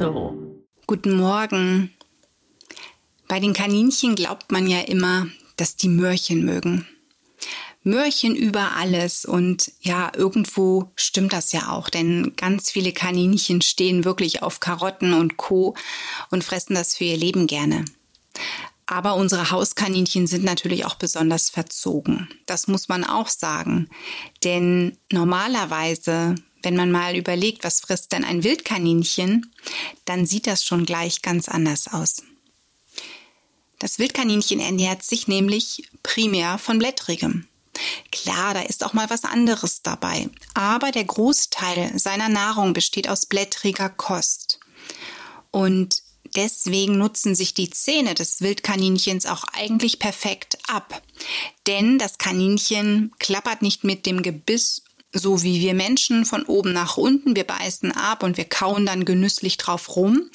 Espresso. Guten Morgen. Bei den Kaninchen glaubt man ja immer, dass die Möhrchen mögen. Möhrchen über alles und ja, irgendwo stimmt das ja auch, denn ganz viele Kaninchen stehen wirklich auf Karotten und Co. und fressen das für ihr Leben gerne. Aber unsere Hauskaninchen sind natürlich auch besonders verzogen. Das muss man auch sagen. Denn normalerweise, wenn man mal überlegt, was frisst denn ein Wildkaninchen, dann sieht das schon gleich ganz anders aus. Das Wildkaninchen ernährt sich nämlich primär von Blättrigem. Klar, da ist auch mal was anderes dabei, aber der Großteil seiner Nahrung besteht aus blättriger Kost. Und Deswegen nutzen sich die Zähne des Wildkaninchens auch eigentlich perfekt ab. Denn das Kaninchen klappert nicht mit dem Gebiss so wie wir Menschen von oben nach unten. Wir beißen ab und wir kauen dann genüsslich drauf rum.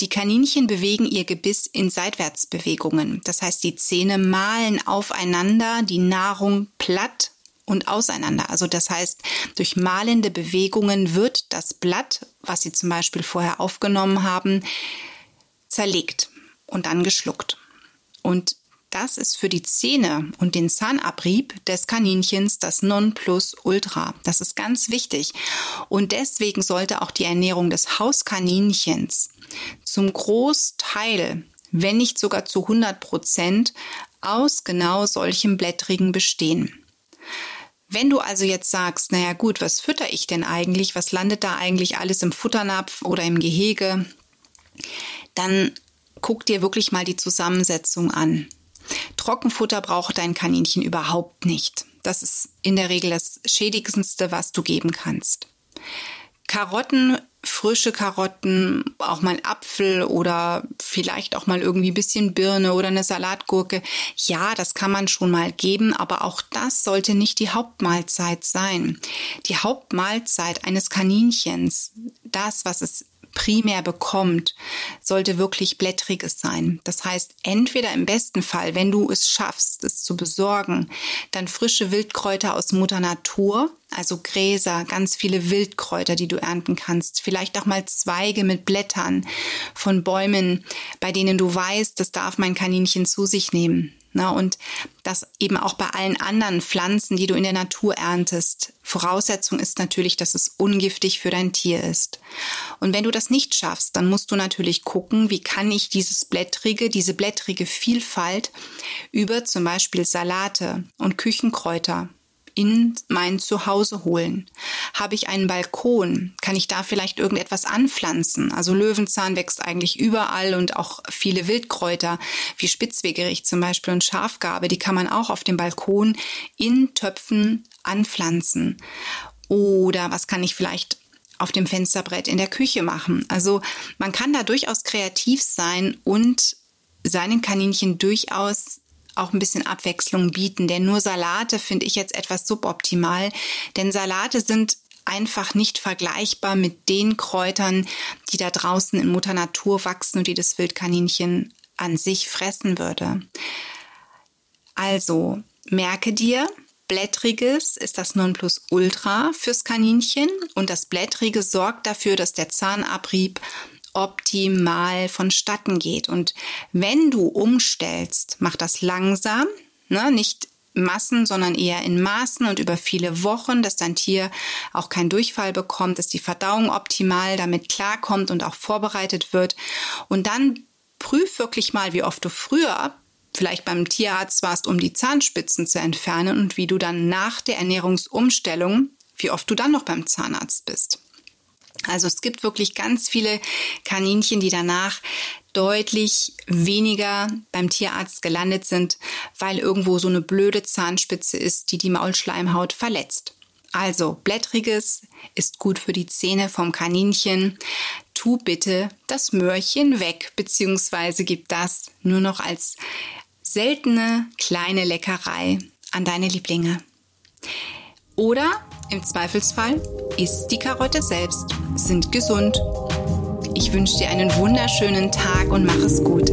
Die Kaninchen bewegen ihr Gebiss in Seitwärtsbewegungen. Das heißt, die Zähne malen aufeinander die Nahrung platt und auseinander. Also das heißt, durch malende Bewegungen wird das Blatt, was sie zum Beispiel vorher aufgenommen haben, zerlegt und dann geschluckt. Und das ist für die Zähne und den Zahnabrieb des Kaninchens das Nonplusultra. Das ist ganz wichtig. Und deswegen sollte auch die Ernährung des Hauskaninchens zum Großteil, wenn nicht sogar zu 100 Prozent, aus genau solchem Blättrigen bestehen. Wenn du also jetzt sagst, naja gut, was fütter ich denn eigentlich? Was landet da eigentlich alles im Futternapf oder im Gehege? dann guck dir wirklich mal die Zusammensetzung an. Trockenfutter braucht dein Kaninchen überhaupt nicht. Das ist in der Regel das Schädigendste, was du geben kannst. Karotten, frische Karotten, auch mal Apfel oder vielleicht auch mal irgendwie ein bisschen Birne oder eine Salatgurke. Ja, das kann man schon mal geben, aber auch das sollte nicht die Hauptmahlzeit sein. Die Hauptmahlzeit eines Kaninchens, das, was es primär bekommt, sollte wirklich blättriges sein. Das heißt, entweder im besten Fall, wenn du es schaffst, es zu besorgen, dann frische Wildkräuter aus Mutter Natur, also Gräser, ganz viele Wildkräuter, die du ernten kannst. Vielleicht auch mal Zweige mit Blättern von Bäumen, bei denen du weißt, das darf mein Kaninchen zu sich nehmen. Na, und das eben auch bei allen anderen Pflanzen, die du in der Natur erntest. Voraussetzung ist natürlich, dass es ungiftig für dein Tier ist. Und wenn du das nicht schaffst, dann musst du natürlich gucken, wie kann ich dieses blättrige, diese blättrige Vielfalt über zum Beispiel Salate und Küchenkräuter in mein Zuhause holen? Habe ich einen Balkon? Kann ich da vielleicht irgendetwas anpflanzen? Also Löwenzahn wächst eigentlich überall und auch viele Wildkräuter wie Spitzwegerich zum Beispiel und Schafgarbe, die kann man auch auf dem Balkon in Töpfen anpflanzen. Oder was kann ich vielleicht auf dem Fensterbrett in der Küche machen? Also man kann da durchaus kreativ sein und seinen Kaninchen durchaus auch ein bisschen Abwechslung bieten. Denn nur Salate finde ich jetzt etwas suboptimal. Denn Salate sind einfach nicht vergleichbar mit den Kräutern, die da draußen in Mutter Natur wachsen und die das Wildkaninchen an sich fressen würde. Also merke dir, Blättriges ist das Nonplusultra fürs Kaninchen und das Blättrige sorgt dafür, dass der Zahnabrieb optimal vonstatten geht. Und wenn du umstellst, mach das langsam, ne? nicht Massen, sondern eher in Maßen und über viele Wochen, dass dein Tier auch keinen Durchfall bekommt, dass die Verdauung optimal damit klarkommt und auch vorbereitet wird. Und dann prüf wirklich mal, wie oft du früher vielleicht beim Tierarzt warst, um die Zahnspitzen zu entfernen und wie du dann nach der Ernährungsumstellung, wie oft du dann noch beim Zahnarzt bist. Also es gibt wirklich ganz viele Kaninchen, die danach deutlich weniger beim Tierarzt gelandet sind, weil irgendwo so eine blöde Zahnspitze ist, die die Maulschleimhaut verletzt. Also blättriges ist gut für die Zähne vom Kaninchen. Tu bitte das Möhrchen weg, beziehungsweise gib das nur noch als seltene kleine Leckerei an deine Lieblinge. Oder im Zweifelsfall isst die Karotte selbst, sind gesund. Ich wünsche dir einen wunderschönen Tag und mach es gut.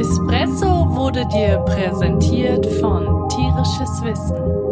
Espresso wurde dir präsentiert von Tierisches Wissen.